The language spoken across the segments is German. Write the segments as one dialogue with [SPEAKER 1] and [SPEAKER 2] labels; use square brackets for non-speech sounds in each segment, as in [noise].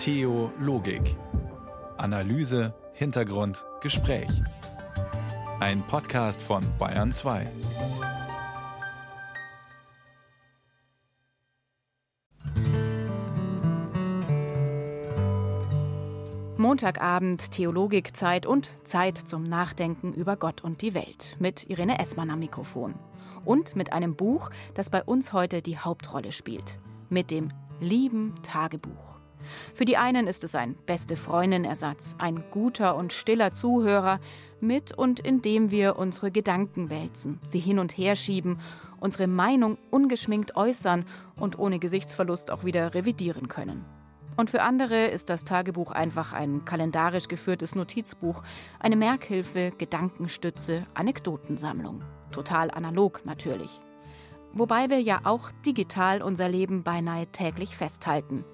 [SPEAKER 1] Theologik. Analyse, Hintergrund, Gespräch. Ein Podcast von Bayern 2.
[SPEAKER 2] Montagabend, Theologikzeit und Zeit zum Nachdenken über Gott und die Welt mit Irene Essmann am Mikrofon. Und mit einem Buch, das bei uns heute die Hauptrolle spielt. Mit dem lieben Tagebuch. Für die einen ist es ein beste Freundin-Ersatz, ein guter und stiller Zuhörer, mit und indem wir unsere Gedanken wälzen, sie hin und her schieben, unsere Meinung ungeschminkt äußern und ohne Gesichtsverlust auch wieder revidieren können. Und für andere ist das Tagebuch einfach ein kalendarisch geführtes Notizbuch, eine Merkhilfe, Gedankenstütze, Anekdotensammlung. Total analog natürlich. Wobei wir ja auch digital unser Leben beinahe täglich festhalten.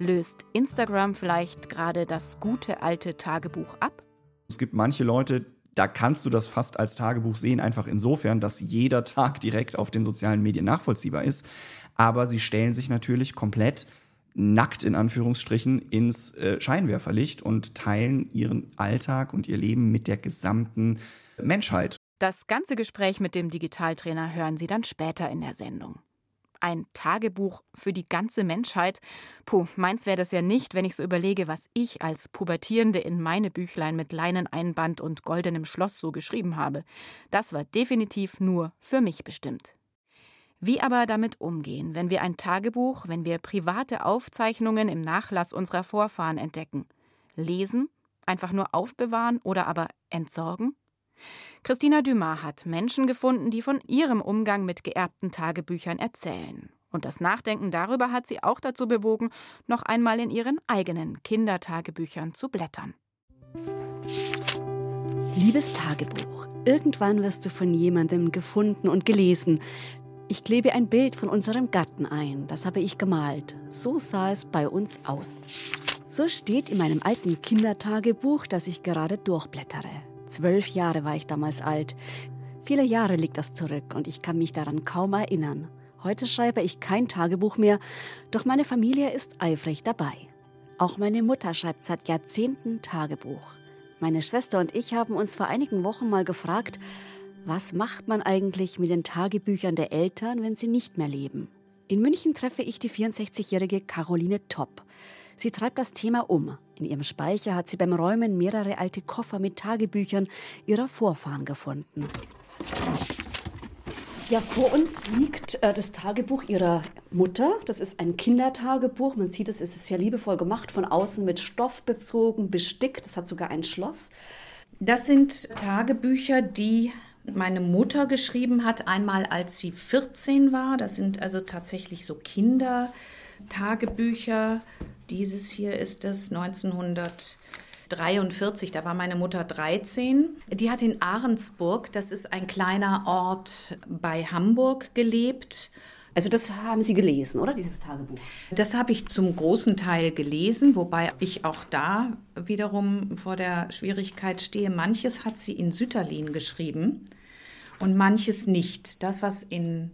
[SPEAKER 2] Löst Instagram vielleicht gerade das gute alte Tagebuch ab?
[SPEAKER 3] Es gibt manche Leute, da kannst du das fast als Tagebuch sehen, einfach insofern, dass jeder Tag direkt auf den sozialen Medien nachvollziehbar ist. Aber sie stellen sich natürlich komplett nackt in Anführungsstrichen ins äh, Scheinwerferlicht und teilen ihren Alltag und ihr Leben mit der gesamten Menschheit.
[SPEAKER 2] Das ganze Gespräch mit dem Digitaltrainer hören Sie dann später in der Sendung. Ein Tagebuch für die ganze Menschheit? Puh, meins wäre das ja nicht, wenn ich so überlege, was ich als Pubertierende in meine Büchlein mit Leineneinband und goldenem Schloss so geschrieben habe. Das war definitiv nur für mich bestimmt. Wie aber damit umgehen, wenn wir ein Tagebuch, wenn wir private Aufzeichnungen im Nachlass unserer Vorfahren entdecken? Lesen? Einfach nur aufbewahren oder aber entsorgen? Christina Dumas hat Menschen gefunden, die von ihrem Umgang mit geerbten Tagebüchern erzählen. Und das Nachdenken darüber hat sie auch dazu bewogen, noch einmal in ihren eigenen Kindertagebüchern zu blättern.
[SPEAKER 4] Liebes Tagebuch, irgendwann wirst du von jemandem gefunden und gelesen. Ich klebe ein Bild von unserem Gatten ein, das habe ich gemalt. So sah es bei uns aus. So steht in meinem alten Kindertagebuch, das ich gerade durchblättere. Zwölf Jahre war ich damals alt. Viele Jahre liegt das zurück und ich kann mich daran kaum erinnern. Heute schreibe ich kein Tagebuch mehr, doch meine Familie ist eifrig dabei. Auch meine Mutter schreibt seit Jahrzehnten Tagebuch. Meine Schwester und ich haben uns vor einigen Wochen mal gefragt, was macht man eigentlich mit den Tagebüchern der Eltern, wenn sie nicht mehr leben? In München treffe ich die 64-jährige Caroline Topp. Sie treibt das Thema um. In ihrem Speicher hat sie beim Räumen mehrere alte Koffer mit Tagebüchern ihrer Vorfahren gefunden. Ja, vor uns liegt äh, das Tagebuch ihrer Mutter. Das ist ein Kindertagebuch. Man sieht es, es ist sehr liebevoll gemacht, von außen mit Stoff bezogen, bestickt. Es hat sogar ein Schloss.
[SPEAKER 5] Das sind Tagebücher, die meine Mutter geschrieben hat, einmal als sie 14 war. Das sind also tatsächlich so Kindertagebücher. Dieses hier ist es 1943, da war meine Mutter 13. Die hat in Ahrensburg, das ist ein kleiner Ort bei Hamburg, gelebt.
[SPEAKER 4] Also das haben Sie gelesen, oder dieses Tagebuch?
[SPEAKER 5] Das habe ich zum großen Teil gelesen, wobei ich auch da wiederum vor der Schwierigkeit stehe. Manches hat sie in Sütterlin geschrieben und manches nicht. Das, was in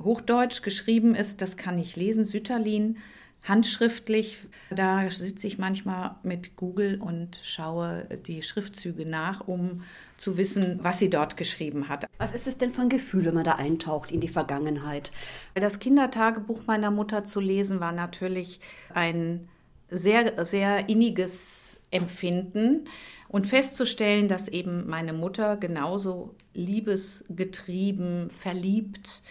[SPEAKER 5] Hochdeutsch geschrieben ist, das kann ich lesen. Sütterlin handschriftlich. Da sitze ich manchmal mit Google und schaue die Schriftzüge nach, um zu wissen, was sie dort geschrieben hat.
[SPEAKER 4] Was ist es denn für ein Gefühl, wenn man da eintaucht in die Vergangenheit?
[SPEAKER 5] Das Kindertagebuch meiner Mutter zu lesen war natürlich ein sehr, sehr inniges Empfinden und festzustellen, dass eben meine Mutter genauso liebesgetrieben, verliebt,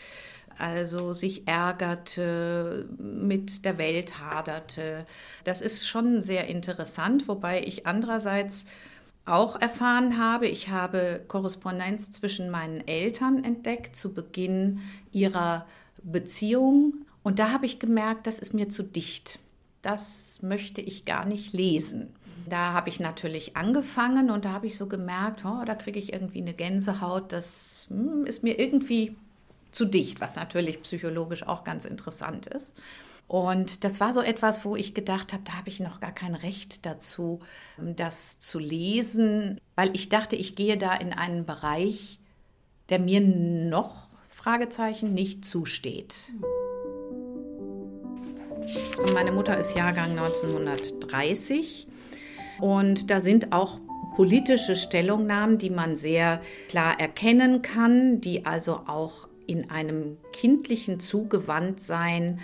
[SPEAKER 5] also sich ärgerte, mit der Welt haderte. Das ist schon sehr interessant, wobei ich andererseits auch erfahren habe, ich habe Korrespondenz zwischen meinen Eltern entdeckt zu Beginn ihrer Beziehung und da habe ich gemerkt, das ist mir zu dicht. Das möchte ich gar nicht lesen. Da habe ich natürlich angefangen und da habe ich so gemerkt, oh, da kriege ich irgendwie eine Gänsehaut. Das hm, ist mir irgendwie zu dicht, was natürlich psychologisch auch ganz interessant ist. Und das war so etwas, wo ich gedacht habe, da habe ich noch gar kein Recht dazu, das zu lesen, weil ich dachte, ich gehe da in einen Bereich, der mir noch Fragezeichen nicht zusteht. Meine Mutter ist Jahrgang 1930 und da sind auch politische Stellungnahmen, die man sehr klar erkennen kann, die also auch in einem kindlichen Zugewandtsein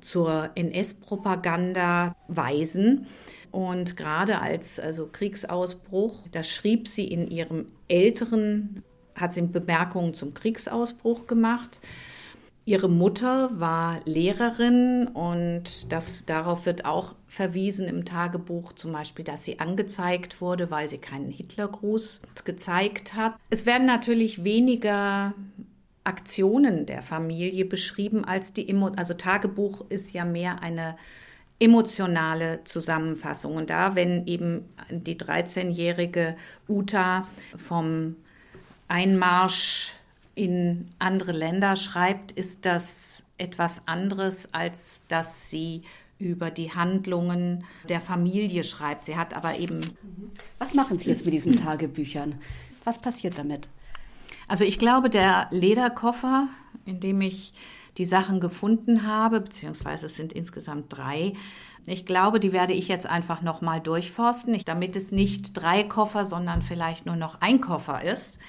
[SPEAKER 5] zur NS-Propaganda weisen. Und gerade als also Kriegsausbruch, da schrieb sie in ihrem älteren, hat sie Bemerkungen zum Kriegsausbruch gemacht. Ihre Mutter war Lehrerin und das, darauf wird auch verwiesen im Tagebuch, zum Beispiel, dass sie angezeigt wurde, weil sie keinen Hitlergruß gezeigt hat. Es werden natürlich weniger Aktionen der Familie beschrieben als die Emo also Tagebuch ist ja mehr eine emotionale Zusammenfassung. Und da, wenn eben die 13-jährige Uta vom Einmarsch in andere Länder schreibt, ist das etwas anderes, als dass sie über die Handlungen der Familie schreibt. Sie hat aber eben.
[SPEAKER 4] Was machen Sie jetzt mit diesen Tagebüchern? Was passiert damit?
[SPEAKER 5] Also ich glaube, der Lederkoffer, in dem ich die Sachen gefunden habe, beziehungsweise es sind insgesamt drei. Ich glaube, die werde ich jetzt einfach nochmal durchforsten, damit es nicht drei Koffer, sondern vielleicht nur noch ein Koffer ist.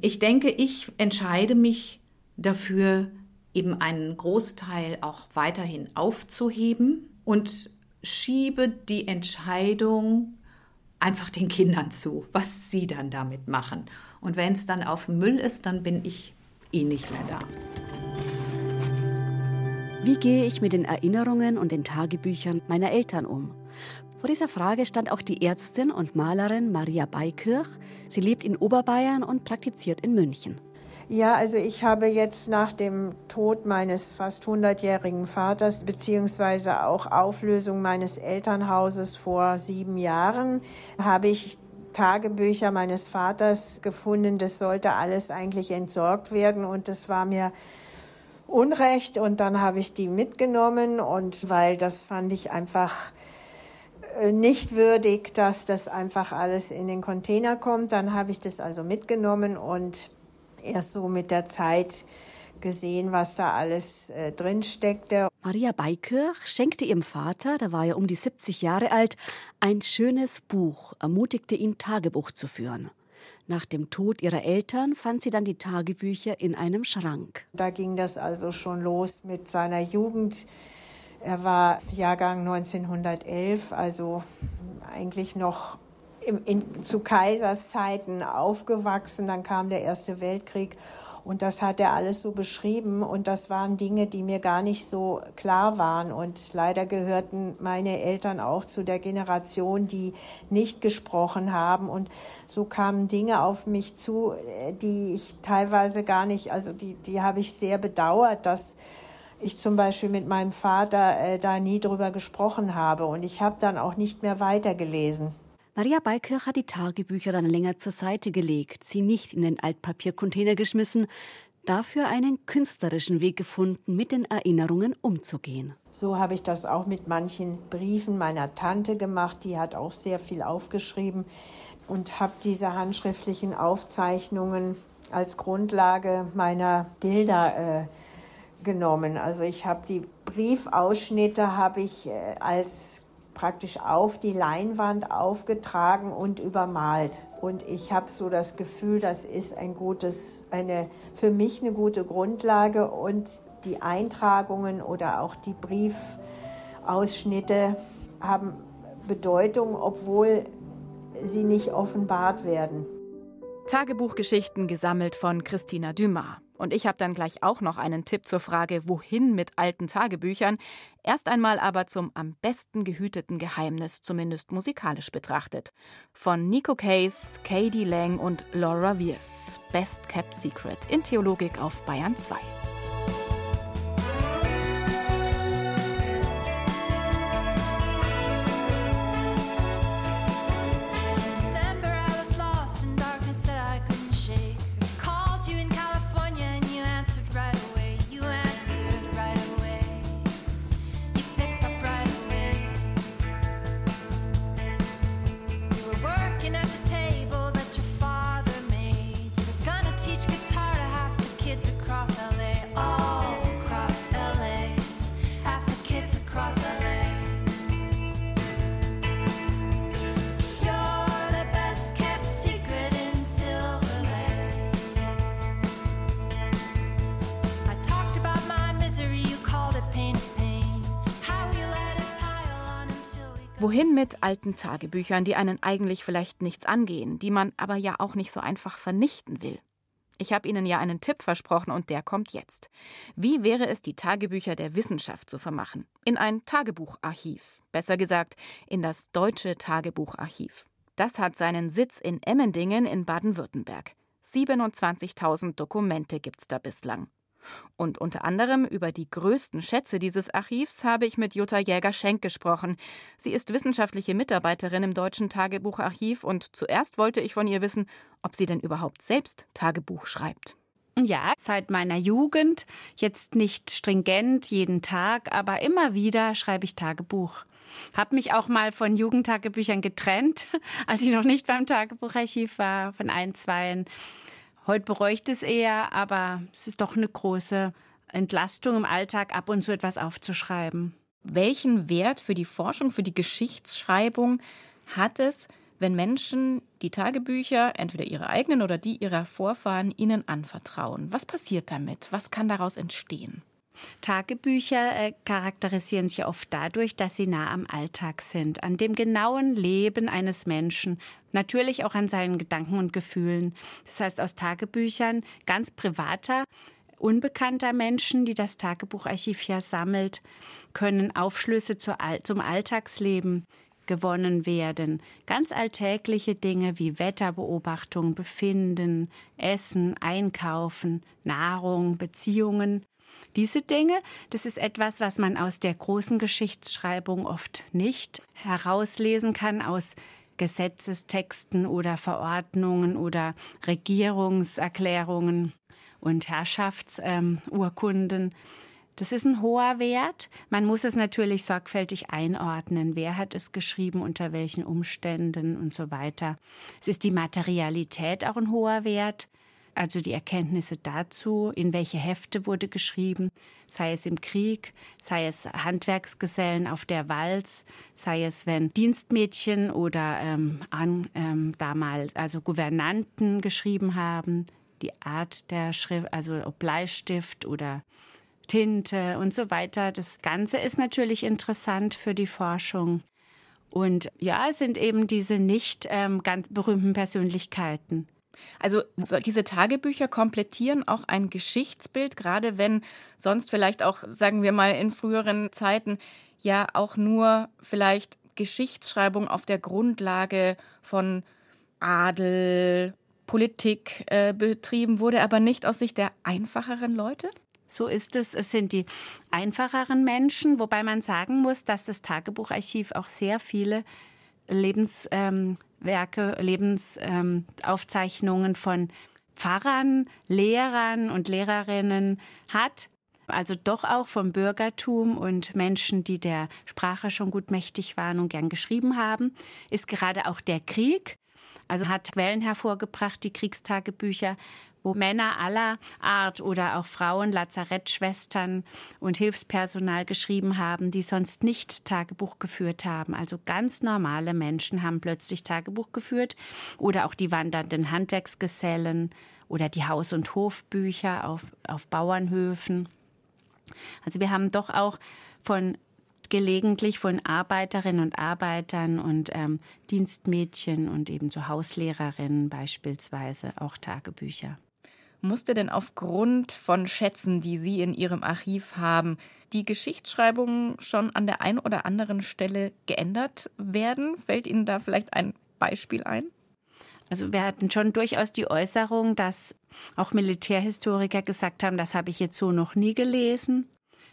[SPEAKER 5] Ich denke, ich entscheide mich dafür, eben einen Großteil auch weiterhin aufzuheben und schiebe die Entscheidung einfach den Kindern zu, was sie dann damit machen. Und wenn es dann auf Müll ist, dann bin ich eh nicht mehr da.
[SPEAKER 4] Wie gehe ich mit den Erinnerungen und den Tagebüchern meiner Eltern um? Vor dieser Frage stand auch die Ärztin und Malerin Maria Beikirch. Sie lebt in Oberbayern und praktiziert in München.
[SPEAKER 6] Ja, also ich habe jetzt nach dem Tod meines fast 100-jährigen Vaters beziehungsweise auch Auflösung meines Elternhauses vor sieben Jahren habe ich Tagebücher meines Vaters gefunden. Das sollte alles eigentlich entsorgt werden und das war mir Unrecht und dann habe ich die mitgenommen und weil das fand ich einfach äh, nicht würdig, dass das einfach alles in den Container kommt. Dann habe ich das also mitgenommen und erst so mit der Zeit gesehen, was da alles äh, drin steckte.
[SPEAKER 4] Maria Beikirch schenkte ihrem Vater, da war er um die 70 Jahre alt, ein schönes Buch, ermutigte ihn, Tagebuch zu führen. Nach dem Tod ihrer Eltern fand sie dann die Tagebücher in einem Schrank.
[SPEAKER 6] Da ging das also schon los mit seiner Jugend er war Jahrgang 1911, also eigentlich noch in, in, zu Kaiserszeiten aufgewachsen. Dann kam der Erste Weltkrieg und das hat er alles so beschrieben. Und das waren Dinge, die mir gar nicht so klar waren. Und leider gehörten meine Eltern auch zu der Generation, die nicht gesprochen haben. Und so kamen Dinge auf mich zu, die ich teilweise gar nicht, also die, die habe ich sehr bedauert, dass ich zum Beispiel mit meinem Vater äh, da nie drüber gesprochen habe und ich habe dann auch nicht mehr weitergelesen.
[SPEAKER 4] Maria Beikirch hat die Tagebücher dann länger zur Seite gelegt, sie nicht in den Altpapiercontainer geschmissen, dafür einen künstlerischen Weg gefunden, mit den Erinnerungen umzugehen.
[SPEAKER 6] So habe ich das auch mit manchen Briefen meiner Tante gemacht, die hat auch sehr viel aufgeschrieben und habe diese handschriftlichen Aufzeichnungen als Grundlage meiner Bilder äh, genommen. Also ich habe die Briefausschnitte habe ich äh, als praktisch auf die Leinwand aufgetragen und übermalt. Und ich habe so das Gefühl, das ist ein gutes, eine für mich eine gute Grundlage und die Eintragungen oder auch die Briefausschnitte haben Bedeutung, obwohl sie nicht offenbart werden.
[SPEAKER 2] Tagebuchgeschichten gesammelt von Christina Dumas. Und ich habe dann gleich auch noch einen Tipp zur Frage, wohin mit alten Tagebüchern. Erst einmal aber zum am besten gehüteten Geheimnis, zumindest musikalisch betrachtet. Von Nico Case, Katie Lang und Laura Wiers. Best Kept Secret in Theologik auf Bayern 2. Wohin mit alten Tagebüchern, die einen eigentlich vielleicht nichts angehen, die man aber ja auch nicht so einfach vernichten will? Ich habe Ihnen ja einen Tipp versprochen und der kommt jetzt. Wie wäre es, die Tagebücher der Wissenschaft zu vermachen? In ein Tagebucharchiv. Besser gesagt, in das Deutsche Tagebucharchiv. Das hat seinen Sitz in Emmendingen in Baden-Württemberg. 27.000 Dokumente gibt's da bislang. Und unter anderem über die größten Schätze dieses Archivs habe ich mit Jutta Jäger-Schenk gesprochen. Sie ist wissenschaftliche Mitarbeiterin im Deutschen Tagebucharchiv und zuerst wollte ich von ihr wissen, ob sie denn überhaupt selbst Tagebuch schreibt.
[SPEAKER 7] Ja, seit meiner Jugend, jetzt nicht stringent jeden Tag, aber immer wieder schreibe ich Tagebuch. Habe mich auch mal von Jugendtagebüchern getrennt, [laughs] als ich noch nicht beim Tagebucharchiv war, von ein, zwei Heute ich es eher, aber es ist doch eine große Entlastung im Alltag, ab und zu etwas aufzuschreiben.
[SPEAKER 2] Welchen Wert für die Forschung, für die Geschichtsschreibung hat es, wenn Menschen die Tagebücher, entweder ihre eigenen oder die ihrer Vorfahren, ihnen anvertrauen? Was passiert damit? Was kann daraus entstehen?
[SPEAKER 7] Tagebücher äh, charakterisieren sich oft dadurch, dass sie nah am Alltag sind, an dem genauen Leben eines Menschen, natürlich auch an seinen Gedanken und Gefühlen. Das heißt, aus Tagebüchern ganz privater, unbekannter Menschen, die das Tagebucharchiv ja sammelt, können Aufschlüsse zum Alltagsleben gewonnen werden. Ganz alltägliche Dinge wie Wetterbeobachtung, Befinden, Essen, Einkaufen, Nahrung, Beziehungen diese Dinge, das ist etwas, was man aus der großen Geschichtsschreibung oft nicht herauslesen kann, aus Gesetzestexten oder Verordnungen oder Regierungserklärungen und Herrschaftsurkunden. Das ist ein hoher Wert. Man muss es natürlich sorgfältig einordnen. Wer hat es geschrieben, unter welchen Umständen und so weiter. Es ist die Materialität auch ein hoher Wert also die Erkenntnisse dazu, in welche Hefte wurde geschrieben, sei es im Krieg, sei es Handwerksgesellen auf der Walz, sei es, wenn Dienstmädchen oder ähm, an, ähm, damals also Gouvernanten geschrieben haben, die Art der Schrift, also ob Bleistift oder Tinte und so weiter. Das Ganze ist natürlich interessant für die Forschung. Und ja, es sind eben diese nicht ähm, ganz berühmten Persönlichkeiten.
[SPEAKER 2] Also diese Tagebücher komplettieren auch ein Geschichtsbild, gerade wenn sonst vielleicht auch, sagen wir mal, in früheren Zeiten ja auch nur vielleicht Geschichtsschreibung auf der Grundlage von Adel, Politik äh, betrieben wurde, aber nicht aus Sicht der einfacheren Leute?
[SPEAKER 7] So ist es. Es sind die einfacheren Menschen, wobei man sagen muss, dass das Tagebucharchiv auch sehr viele Lebenswerke, ähm, Lebensaufzeichnungen ähm, von Pfarrern, Lehrern und Lehrerinnen hat. Also doch auch vom Bürgertum und Menschen, die der Sprache schon gut mächtig waren und gern geschrieben haben, ist gerade auch der Krieg. Also hat Quellen hervorgebracht, die Kriegstagebücher, wo Männer aller Art oder auch Frauen, Lazarettschwestern und Hilfspersonal geschrieben haben, die sonst nicht Tagebuch geführt haben. Also ganz normale Menschen haben plötzlich Tagebuch geführt oder auch die wandernden Handwerksgesellen oder die Haus- und Hofbücher auf, auf Bauernhöfen. Also wir haben doch auch von gelegentlich von Arbeiterinnen und Arbeitern und ähm, Dienstmädchen und ebenso Hauslehrerinnen beispielsweise auch Tagebücher.
[SPEAKER 2] Musste denn aufgrund von Schätzen, die Sie in Ihrem Archiv haben, die Geschichtsschreibung schon an der einen oder anderen Stelle geändert werden? Fällt Ihnen da vielleicht ein Beispiel ein?
[SPEAKER 7] Also wir hatten schon durchaus die Äußerung, dass auch Militärhistoriker gesagt haben, das habe ich jetzt so noch nie gelesen.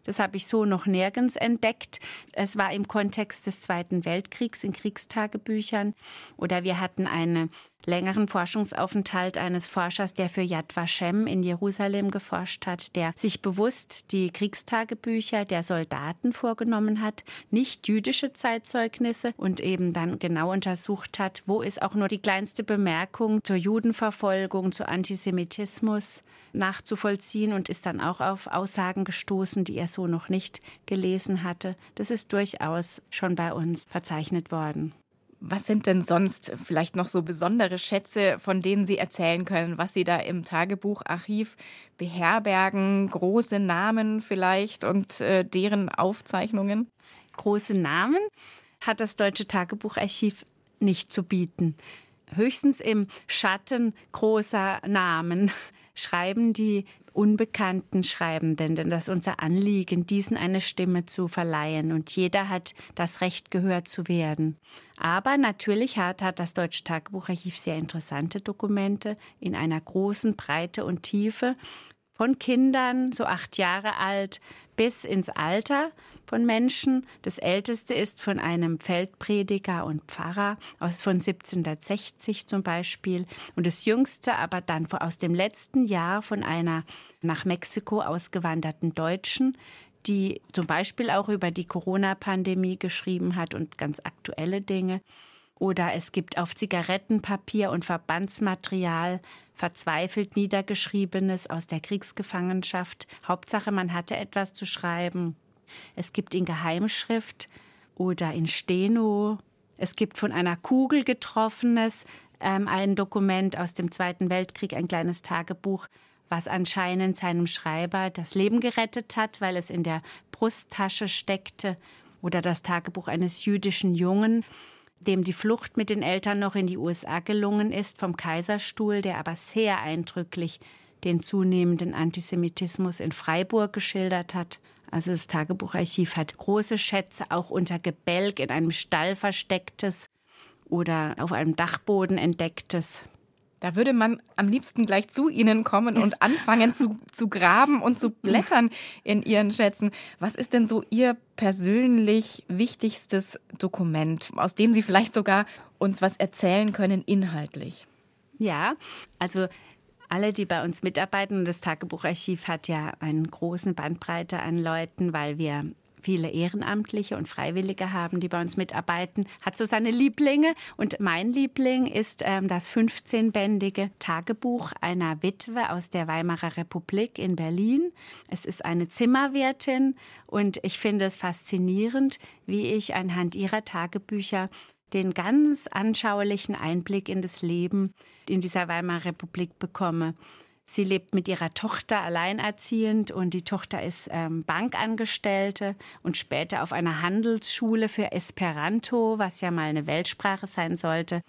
[SPEAKER 7] Das habe ich so noch nirgends entdeckt. Es war im Kontext des Zweiten Weltkriegs in Kriegstagebüchern. Oder wir hatten einen längeren Forschungsaufenthalt eines Forschers, der für Yad Vashem in Jerusalem geforscht hat, der sich bewusst die Kriegstagebücher der Soldaten vorgenommen hat, nicht jüdische Zeitzeugnisse und eben dann genau untersucht hat, wo ist auch nur die kleinste Bemerkung zur Judenverfolgung, zu Antisemitismus nachzuvollziehen und ist dann auch auf Aussagen gestoßen, die er so noch nicht gelesen hatte. Das ist durchaus schon bei uns verzeichnet worden.
[SPEAKER 2] Was sind denn sonst vielleicht noch so besondere Schätze, von denen Sie erzählen können, was Sie da im Tagebucharchiv beherbergen? Große Namen vielleicht und äh, deren Aufzeichnungen?
[SPEAKER 7] Große Namen hat das Deutsche Tagebucharchiv nicht zu bieten. Höchstens im Schatten großer Namen schreiben die unbekannten Schreibenden, denn das ist unser Anliegen, diesen eine Stimme zu verleihen. Und jeder hat das Recht, gehört zu werden. Aber natürlich hat, hat das Deutsche Tagebucharchiv sehr interessante Dokumente in einer großen Breite und Tiefe von Kindern, so acht Jahre alt, bis ins Alter von Menschen. Das älteste ist von einem Feldprediger und Pfarrer aus von 1760 zum Beispiel. Und das jüngste aber dann aus dem letzten Jahr von einer nach Mexiko ausgewanderten Deutschen, die zum Beispiel auch über die Corona-Pandemie geschrieben hat und ganz aktuelle Dinge. Oder es gibt auf Zigarettenpapier und Verbandsmaterial verzweifelt Niedergeschriebenes aus der Kriegsgefangenschaft. Hauptsache, man hatte etwas zu schreiben. Es gibt in Geheimschrift oder in Steno. Es gibt von einer Kugel getroffenes, ähm, ein Dokument aus dem Zweiten Weltkrieg, ein kleines Tagebuch, was anscheinend seinem Schreiber das Leben gerettet hat, weil es in der Brusttasche steckte. Oder das Tagebuch eines jüdischen Jungen, dem die Flucht mit den Eltern noch in die USA gelungen ist vom Kaiserstuhl, der aber sehr eindrücklich den zunehmenden Antisemitismus in Freiburg geschildert hat. Also das Tagebucharchiv hat große Schätze, auch unter Gebälk in einem Stall verstecktes oder auf einem Dachboden entdecktes.
[SPEAKER 2] Da würde man am liebsten gleich zu Ihnen kommen und anfangen zu, zu graben und zu blättern in Ihren Schätzen. Was ist denn so Ihr persönlich wichtigstes Dokument, aus dem Sie vielleicht sogar uns was erzählen können inhaltlich?
[SPEAKER 7] Ja, also alle, die bei uns mitarbeiten, das Tagebucharchiv hat ja eine große Bandbreite an Leuten, weil wir viele Ehrenamtliche und Freiwillige haben, die bei uns mitarbeiten, hat so seine Lieblinge. Und mein Liebling ist ähm, das 15-bändige Tagebuch einer Witwe aus der Weimarer Republik in Berlin. Es ist eine Zimmerwirtin und ich finde es faszinierend, wie ich anhand ihrer Tagebücher den ganz anschaulichen Einblick in das Leben in dieser Weimarer Republik bekomme. Sie lebt mit ihrer Tochter alleinerziehend und die Tochter ist ähm, Bankangestellte und später auf einer Handelsschule für Esperanto, was ja mal eine Weltsprache sein sollte.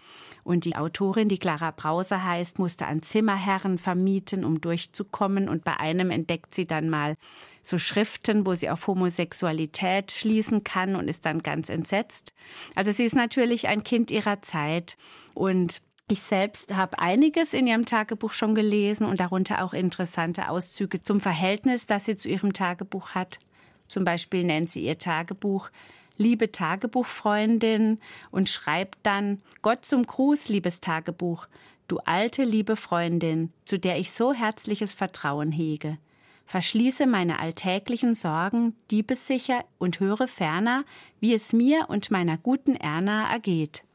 [SPEAKER 7] Und die Autorin, die Clara Brause heißt, musste an Zimmerherren vermieten, um durchzukommen. Und bei einem entdeckt sie dann mal so Schriften, wo sie auf Homosexualität schließen kann und ist dann ganz entsetzt. Also sie ist natürlich ein Kind ihrer Zeit und ich selbst habe einiges in ihrem Tagebuch schon gelesen und darunter auch interessante Auszüge zum Verhältnis, das sie zu ihrem Tagebuch hat. Zum Beispiel nennt sie ihr Tagebuch Liebe Tagebuchfreundin und schreibt dann Gott zum Gruß, liebes Tagebuch, du alte liebe Freundin, zu der ich so herzliches Vertrauen hege. Verschließe meine alltäglichen Sorgen diebessicher und höre ferner, wie es mir und meiner guten Erna ergeht.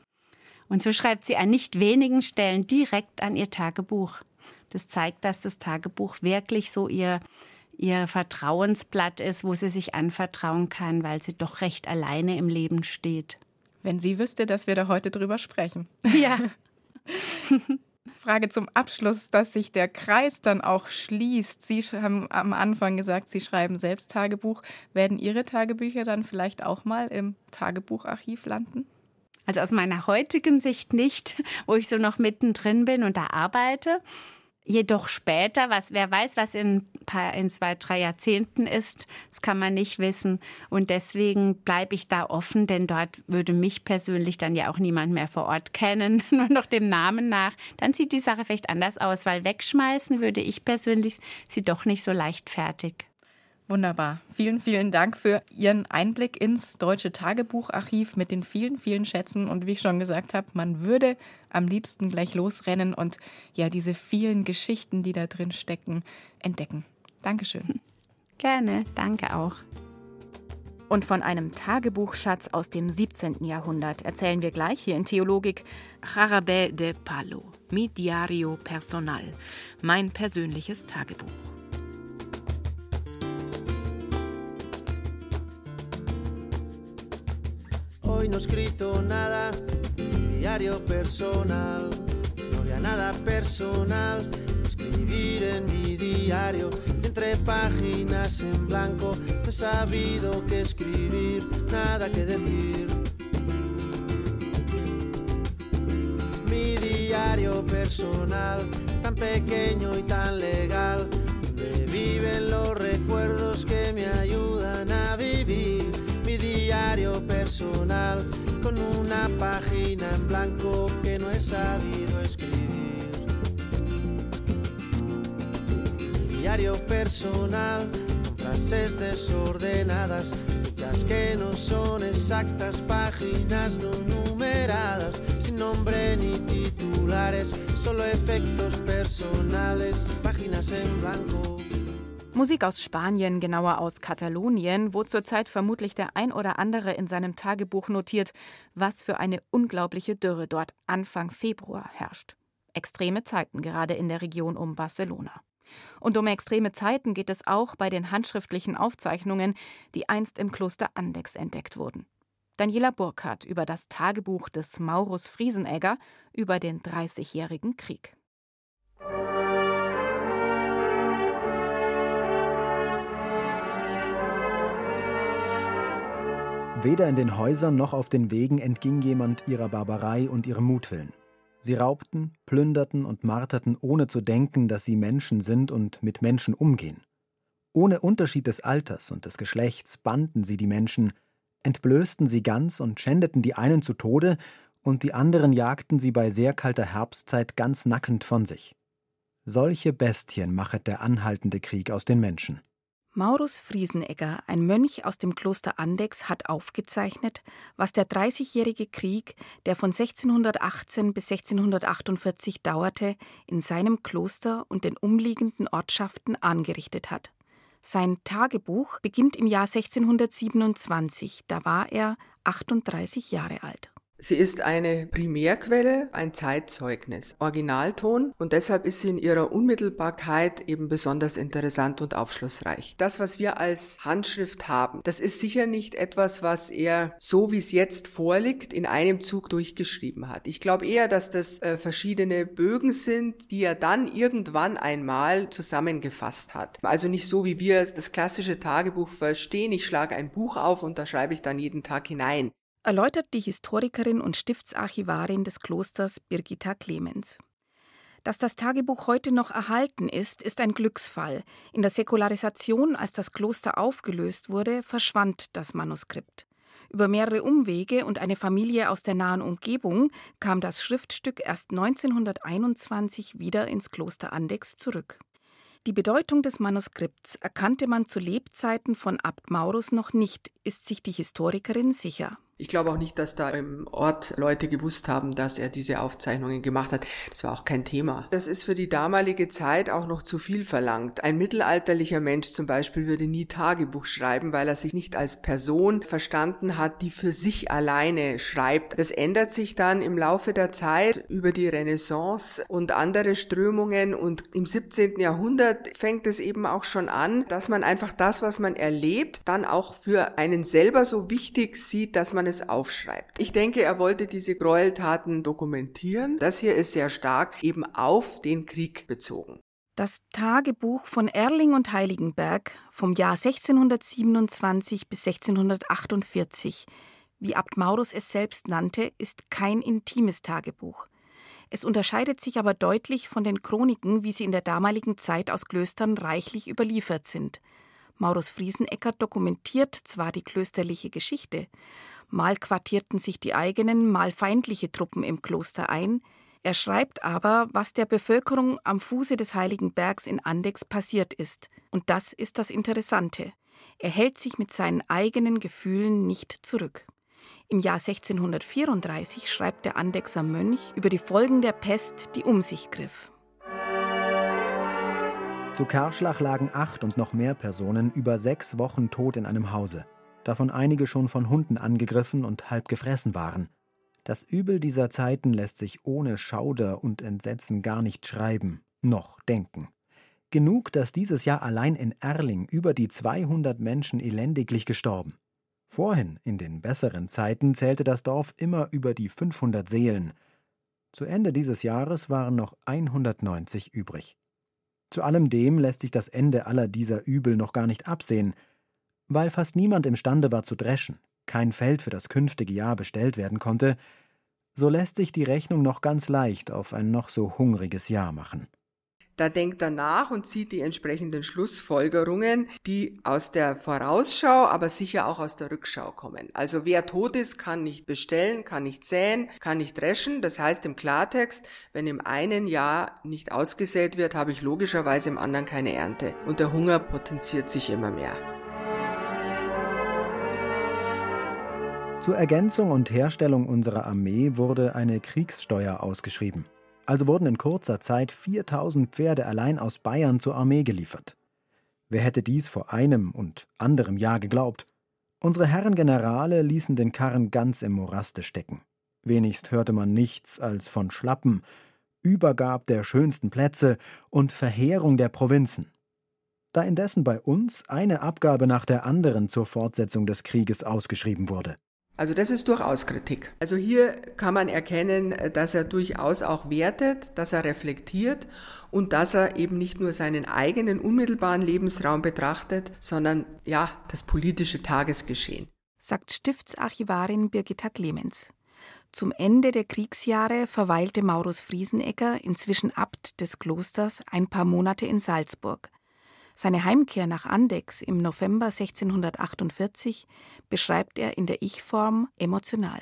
[SPEAKER 7] Und so schreibt sie an nicht wenigen Stellen direkt an ihr Tagebuch. Das zeigt, dass das Tagebuch wirklich so ihr, ihr Vertrauensblatt ist, wo sie sich anvertrauen kann, weil sie doch recht alleine im Leben steht.
[SPEAKER 2] Wenn sie wüsste, dass wir da heute drüber sprechen.
[SPEAKER 7] Ja. [laughs] [laughs]
[SPEAKER 2] Frage zum Abschluss, dass sich der Kreis dann auch schließt. Sie haben am Anfang gesagt, Sie schreiben selbst Tagebuch. Werden Ihre Tagebücher dann vielleicht auch mal im Tagebucharchiv landen?
[SPEAKER 7] Also aus meiner heutigen Sicht nicht, [laughs] wo ich so noch mittendrin bin und da arbeite. Jedoch später, was, wer weiß, was in, paar, in zwei, drei Jahrzehnten ist, das kann man nicht wissen. Und deswegen bleibe ich da offen, denn dort würde mich persönlich dann ja auch niemand mehr vor Ort kennen, [laughs] nur noch dem Namen nach. Dann sieht die Sache vielleicht anders aus, weil wegschmeißen würde ich persönlich sie doch nicht so leichtfertig.
[SPEAKER 2] Wunderbar. Vielen, vielen Dank für Ihren Einblick ins Deutsche Tagebucharchiv mit den vielen, vielen Schätzen. Und wie ich schon gesagt habe, man würde am liebsten gleich losrennen und ja, diese vielen Geschichten, die da drin stecken, entdecken. Dankeschön. [laughs]
[SPEAKER 7] Gerne, danke auch.
[SPEAKER 2] Und von einem Tagebuchschatz aus dem 17. Jahrhundert erzählen wir gleich hier in Theologik Jarabé de Palo, mi diario personal, mein persönliches Tagebuch.
[SPEAKER 8] Hoy no he escrito nada, mi diario personal. No había nada personal, escribir en mi diario. Entre páginas en blanco, no he sabido que escribir, nada que decir. Mi diario personal, tan pequeño y tan legal, donde viven los recuerdos que me ayudan a vivir diario personal, con una página en blanco que no he sabido escribir. Diario personal, con frases desordenadas, muchas que no son exactas, páginas no numeradas, sin nombre ni titulares, solo efectos personales, páginas en blanco.
[SPEAKER 2] Musik aus Spanien, genauer aus Katalonien, wo zurzeit vermutlich der ein oder andere in seinem Tagebuch notiert, was für eine unglaubliche Dürre dort Anfang Februar herrscht. Extreme Zeiten gerade in der Region um Barcelona. Und um extreme Zeiten geht es auch bei den handschriftlichen Aufzeichnungen, die einst im Kloster Andex entdeckt wurden. Daniela Burkhardt über das Tagebuch des Maurus Friesenegger über den Dreißigjährigen Krieg.
[SPEAKER 9] Weder in den Häusern noch auf den Wegen entging jemand ihrer Barbarei und ihrem Mutwillen. Sie raubten, plünderten und marterten, ohne zu denken, dass sie Menschen sind und mit Menschen umgehen. Ohne Unterschied des Alters und des Geschlechts banden sie die Menschen, entblößten sie ganz und schändeten die einen zu Tode, und die anderen jagten sie bei sehr kalter Herbstzeit ganz nackend von sich. Solche Bestien machet der anhaltende Krieg aus den Menschen.
[SPEAKER 10] Maurus Friesenegger, ein Mönch aus dem Kloster Andex, hat aufgezeichnet, was der Dreißigjährige Krieg, der von 1618 bis 1648 dauerte, in seinem Kloster und den umliegenden Ortschaften angerichtet hat. Sein Tagebuch beginnt im Jahr 1627, da war er 38 Jahre alt.
[SPEAKER 11] Sie ist eine Primärquelle, ein Zeitzeugnis, Originalton und deshalb ist sie in ihrer Unmittelbarkeit eben besonders interessant und aufschlussreich. Das, was wir als Handschrift haben, das ist sicher nicht etwas, was er so wie es jetzt vorliegt, in einem Zug durchgeschrieben hat. Ich glaube eher, dass das äh, verschiedene Bögen sind, die er dann irgendwann einmal zusammengefasst hat. Also nicht so, wie wir das klassische Tagebuch verstehen. Ich schlage ein Buch auf und da schreibe ich dann jeden Tag hinein
[SPEAKER 10] erläutert die Historikerin und Stiftsarchivarin des Klosters Birgitta Clemens. Dass das Tagebuch heute noch erhalten ist, ist ein Glücksfall. In der Säkularisation, als das Kloster aufgelöst wurde, verschwand das Manuskript. Über mehrere Umwege und eine Familie aus der nahen Umgebung kam das Schriftstück erst 1921 wieder ins Kloster Andex zurück. Die Bedeutung des Manuskripts erkannte man zu Lebzeiten von Abt Maurus noch nicht, ist sich die Historikerin sicher.
[SPEAKER 11] Ich glaube auch nicht, dass da im Ort Leute gewusst haben, dass er diese Aufzeichnungen gemacht hat. Das war auch kein Thema. Das ist für die damalige Zeit auch noch zu viel verlangt. Ein mittelalterlicher Mensch zum Beispiel würde nie Tagebuch schreiben, weil er sich nicht als Person verstanden hat, die für sich alleine schreibt. Das ändert sich dann im Laufe der Zeit über die Renaissance und andere Strömungen und im 17. Jahrhundert fängt es eben auch schon an, dass man einfach das, was man erlebt, dann auch für einen selber so wichtig sieht, dass man es aufschreibt. Ich denke, er wollte diese Gräueltaten dokumentieren. Das hier ist sehr stark eben auf den Krieg bezogen.
[SPEAKER 10] Das Tagebuch von Erling und Heiligenberg vom Jahr 1627 bis 1648, wie Abt Maurus es selbst nannte, ist kein intimes Tagebuch. Es unterscheidet sich aber deutlich von den Chroniken, wie sie in der damaligen Zeit aus Klöstern reichlich überliefert sind. Maurus Friesenecker dokumentiert zwar die klösterliche Geschichte, Mal quartierten sich die eigenen, mal feindliche Truppen im Kloster ein. Er schreibt aber, was der Bevölkerung am Fuße des Heiligen Bergs in Andex passiert ist. Und das ist das Interessante. Er hält sich mit seinen eigenen Gefühlen nicht zurück. Im Jahr 1634 schreibt der Andexer Mönch über die Folgen der Pest, die um sich griff.
[SPEAKER 9] Zu Karschlach lagen acht und noch mehr Personen über sechs Wochen tot in einem Hause davon einige schon von Hunden angegriffen und halb gefressen waren. Das Übel dieser Zeiten lässt sich ohne Schauder und Entsetzen gar nicht schreiben, noch denken. Genug, dass dieses Jahr allein in Erling über die 200 Menschen elendiglich gestorben. Vorhin, in den besseren Zeiten, zählte das Dorf immer über die 500 Seelen. Zu Ende dieses Jahres waren noch 190 übrig. Zu allem dem lässt sich das Ende aller dieser Übel noch gar nicht absehen – weil fast niemand imstande war zu dreschen, kein Feld für das künftige Jahr bestellt werden konnte, So lässt sich die Rechnung noch ganz leicht auf ein noch so hungriges Jahr machen.
[SPEAKER 11] Da denkt er nach und zieht die entsprechenden Schlussfolgerungen, die aus der Vorausschau, aber sicher auch aus der Rückschau kommen. Also wer tot ist, kann nicht bestellen, kann nicht säen, kann nicht dreschen. Das heißt im Klartext, wenn im einen Jahr nicht ausgesät wird, habe ich logischerweise im anderen keine Ernte. Und der Hunger potenziert sich immer mehr.
[SPEAKER 9] Zur Ergänzung und Herstellung unserer Armee wurde eine Kriegssteuer ausgeschrieben. Also wurden in kurzer Zeit 4000 Pferde allein aus Bayern zur Armee geliefert. Wer hätte dies vor einem und anderem Jahr geglaubt? Unsere Herren Generale ließen den Karren ganz im Moraste stecken. Wenigst hörte man nichts als von Schlappen, Übergab der schönsten Plätze und Verheerung der Provinzen. Da indessen bei uns eine Abgabe nach der anderen zur Fortsetzung des Krieges ausgeschrieben wurde.
[SPEAKER 11] Also das ist durchaus Kritik. Also hier kann man erkennen, dass er durchaus auch wertet, dass er reflektiert und dass er eben nicht nur seinen eigenen unmittelbaren Lebensraum betrachtet, sondern ja, das politische Tagesgeschehen.
[SPEAKER 10] Sagt Stiftsarchivarin Birgitta Clemens. Zum Ende der Kriegsjahre verweilte Maurus Friesenegger, inzwischen Abt des Klosters, ein paar Monate in Salzburg. Seine Heimkehr nach Andex im November 1648 beschreibt er in der Ich-Form emotional.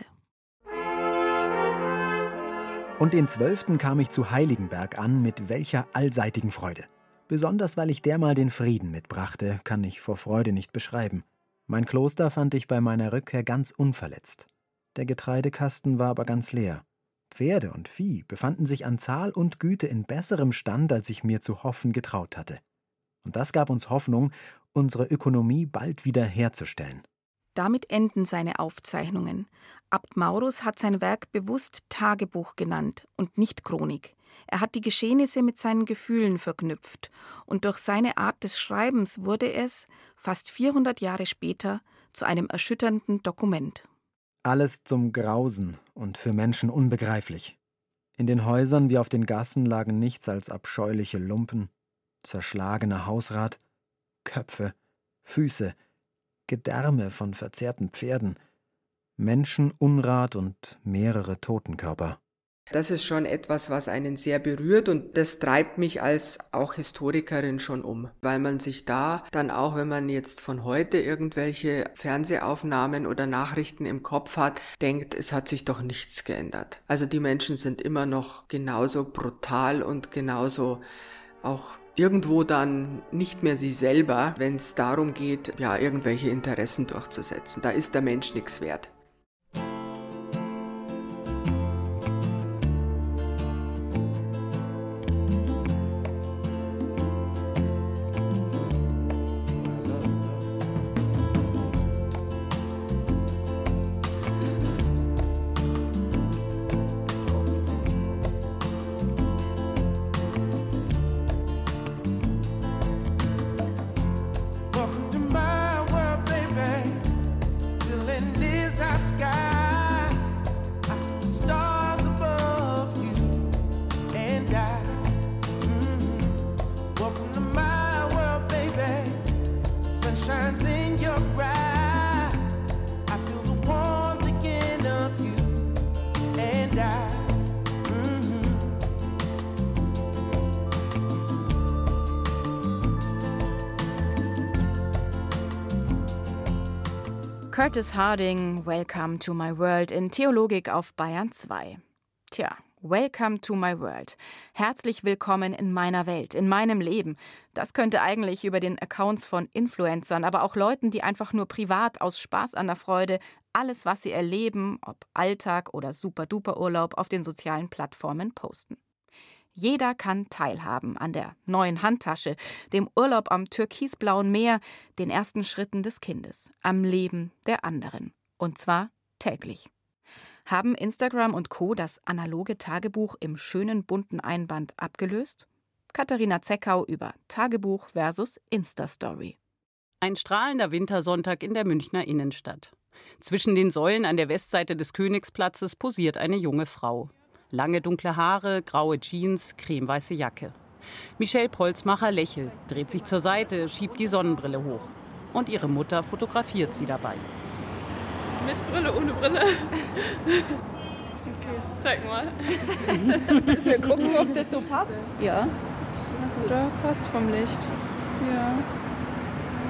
[SPEAKER 9] Und den 12. kam ich zu Heiligenberg an mit welcher allseitigen Freude. Besonders weil ich dermal den Frieden mitbrachte, kann ich vor Freude nicht beschreiben. Mein Kloster fand ich bei meiner Rückkehr ganz unverletzt. Der Getreidekasten war aber ganz leer. Pferde und Vieh befanden sich an Zahl und Güte in besserem Stand, als ich mir zu hoffen getraut hatte. Und das gab uns Hoffnung, unsere Ökonomie bald wieder herzustellen.
[SPEAKER 10] Damit enden seine Aufzeichnungen. Abt Maurus hat sein Werk bewusst Tagebuch genannt und nicht Chronik. Er hat die Geschehnisse mit seinen Gefühlen verknüpft und durch seine Art des Schreibens wurde es, fast 400 Jahre später, zu einem erschütternden Dokument.
[SPEAKER 9] Alles zum Grausen und für Menschen unbegreiflich. In den Häusern wie auf den Gassen lagen nichts als abscheuliche Lumpen, zerschlagener Hausrat, Köpfe, Füße, Gedärme von verzehrten Pferden, Menschenunrat und mehrere Totenkörper.
[SPEAKER 11] Das ist schon etwas, was einen sehr berührt und das treibt mich als auch Historikerin schon um, weil man sich da dann auch, wenn man jetzt von heute irgendwelche Fernsehaufnahmen oder Nachrichten im Kopf hat, denkt, es hat sich doch nichts geändert. Also die Menschen sind immer noch genauso brutal und genauso auch irgendwo dann nicht mehr sie selber, wenn es darum geht, ja, irgendwelche Interessen durchzusetzen. Da ist der Mensch nichts wert.
[SPEAKER 2] Curtis Harding, Welcome to My World in Theologik auf Bayern 2. Tja, Welcome to my world. Herzlich willkommen in meiner Welt, in meinem Leben. Das könnte eigentlich über den Accounts von Influencern, aber auch Leuten, die einfach nur privat aus Spaß an der Freude alles, was sie erleben, ob Alltag oder Super-Duper-Urlaub, auf den sozialen Plattformen posten. Jeder kann teilhaben an der neuen Handtasche, dem Urlaub am türkisblauen Meer, den ersten Schritten des Kindes, am Leben der anderen. Und zwar täglich. Haben Instagram und Co. das analoge Tagebuch im schönen bunten Einband abgelöst? Katharina Zeckau über Tagebuch versus Insta-Story.
[SPEAKER 12] Ein strahlender Wintersonntag in der Münchner Innenstadt. Zwischen den Säulen an der Westseite des Königsplatzes posiert eine junge Frau. Lange dunkle Haare, graue Jeans, cremeweiße Jacke. Michelle Polzmacher lächelt, dreht sich zur Seite, schiebt die Sonnenbrille hoch. Und ihre Mutter fotografiert sie dabei.
[SPEAKER 13] Mit Brille, ohne Brille. Okay, zeig mal.
[SPEAKER 14] Müssen wir gucken, ob das so passt.
[SPEAKER 13] Ja. Oder passt vom Licht. Ja.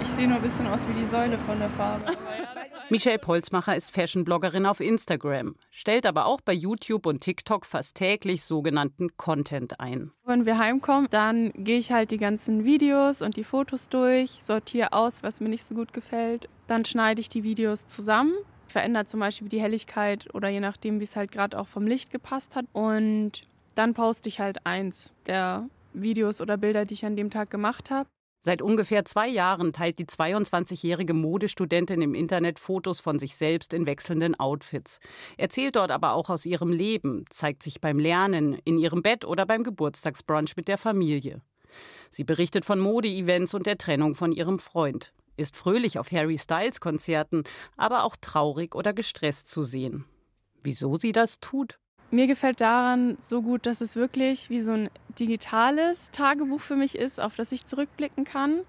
[SPEAKER 13] Ich sehe nur ein bisschen aus wie die Säule von der Farbe. [laughs]
[SPEAKER 12] Michelle Polzmacher ist Fashion-Bloggerin auf Instagram, stellt aber auch bei YouTube und TikTok fast täglich sogenannten Content ein.
[SPEAKER 13] Wenn wir heimkommen, dann gehe ich halt die ganzen Videos und die Fotos durch, sortiere aus, was mir nicht so gut gefällt. Dann schneide ich die Videos zusammen, verändere zum Beispiel die Helligkeit oder je nachdem, wie es halt gerade auch vom Licht gepasst hat. Und dann poste ich halt eins der Videos oder Bilder, die ich an dem Tag gemacht habe.
[SPEAKER 12] Seit ungefähr zwei Jahren teilt die 22-jährige Modestudentin im Internet Fotos von sich selbst in wechselnden Outfits. Erzählt dort aber auch aus ihrem Leben, zeigt sich beim Lernen, in ihrem Bett oder beim Geburtstagsbrunch mit der Familie. Sie berichtet von Mode-Events und der Trennung von ihrem Freund, ist fröhlich auf Harry Styles Konzerten, aber auch traurig oder gestresst zu sehen. Wieso sie das tut?
[SPEAKER 13] Mir gefällt daran so gut, dass es wirklich wie so ein digitales Tagebuch für mich ist, auf das ich zurückblicken kann,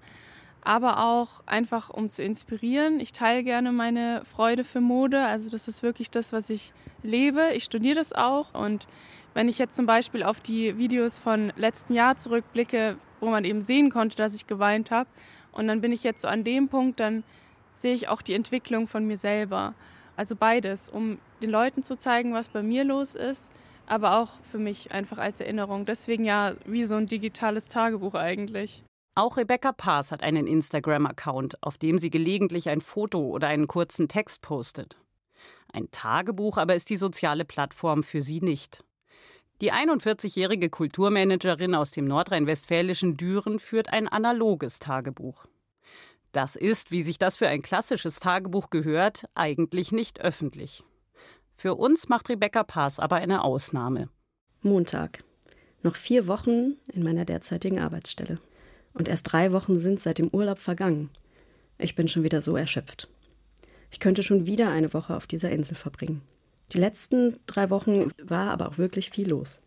[SPEAKER 13] aber auch einfach um zu inspirieren. Ich teile gerne meine Freude für Mode, also das ist wirklich das, was ich lebe. Ich studiere das auch und wenn ich jetzt zum Beispiel auf die Videos von letzten Jahr zurückblicke, wo man eben sehen konnte, dass ich geweint habe, und dann bin ich jetzt so an dem Punkt, dann sehe ich auch die Entwicklung von mir selber. Also beides, um den Leuten zu zeigen, was bei mir los ist, aber auch für mich einfach als Erinnerung. Deswegen ja wie so ein digitales Tagebuch eigentlich.
[SPEAKER 12] Auch Rebecca Paas hat einen Instagram-Account, auf dem sie gelegentlich ein Foto oder einen kurzen Text postet. Ein Tagebuch aber ist die soziale Plattform für sie nicht. Die 41-jährige Kulturmanagerin aus dem nordrhein-westfälischen Düren führt ein analoges Tagebuch. Das ist, wie sich das für ein klassisches Tagebuch gehört, eigentlich nicht öffentlich. Für uns macht Rebecca Paas aber eine Ausnahme.
[SPEAKER 15] Montag. Noch vier Wochen in meiner derzeitigen Arbeitsstelle. Und erst drei Wochen sind seit dem Urlaub vergangen. Ich bin schon wieder so erschöpft. Ich könnte schon wieder eine Woche auf dieser Insel verbringen. Die letzten drei Wochen war aber auch wirklich viel los.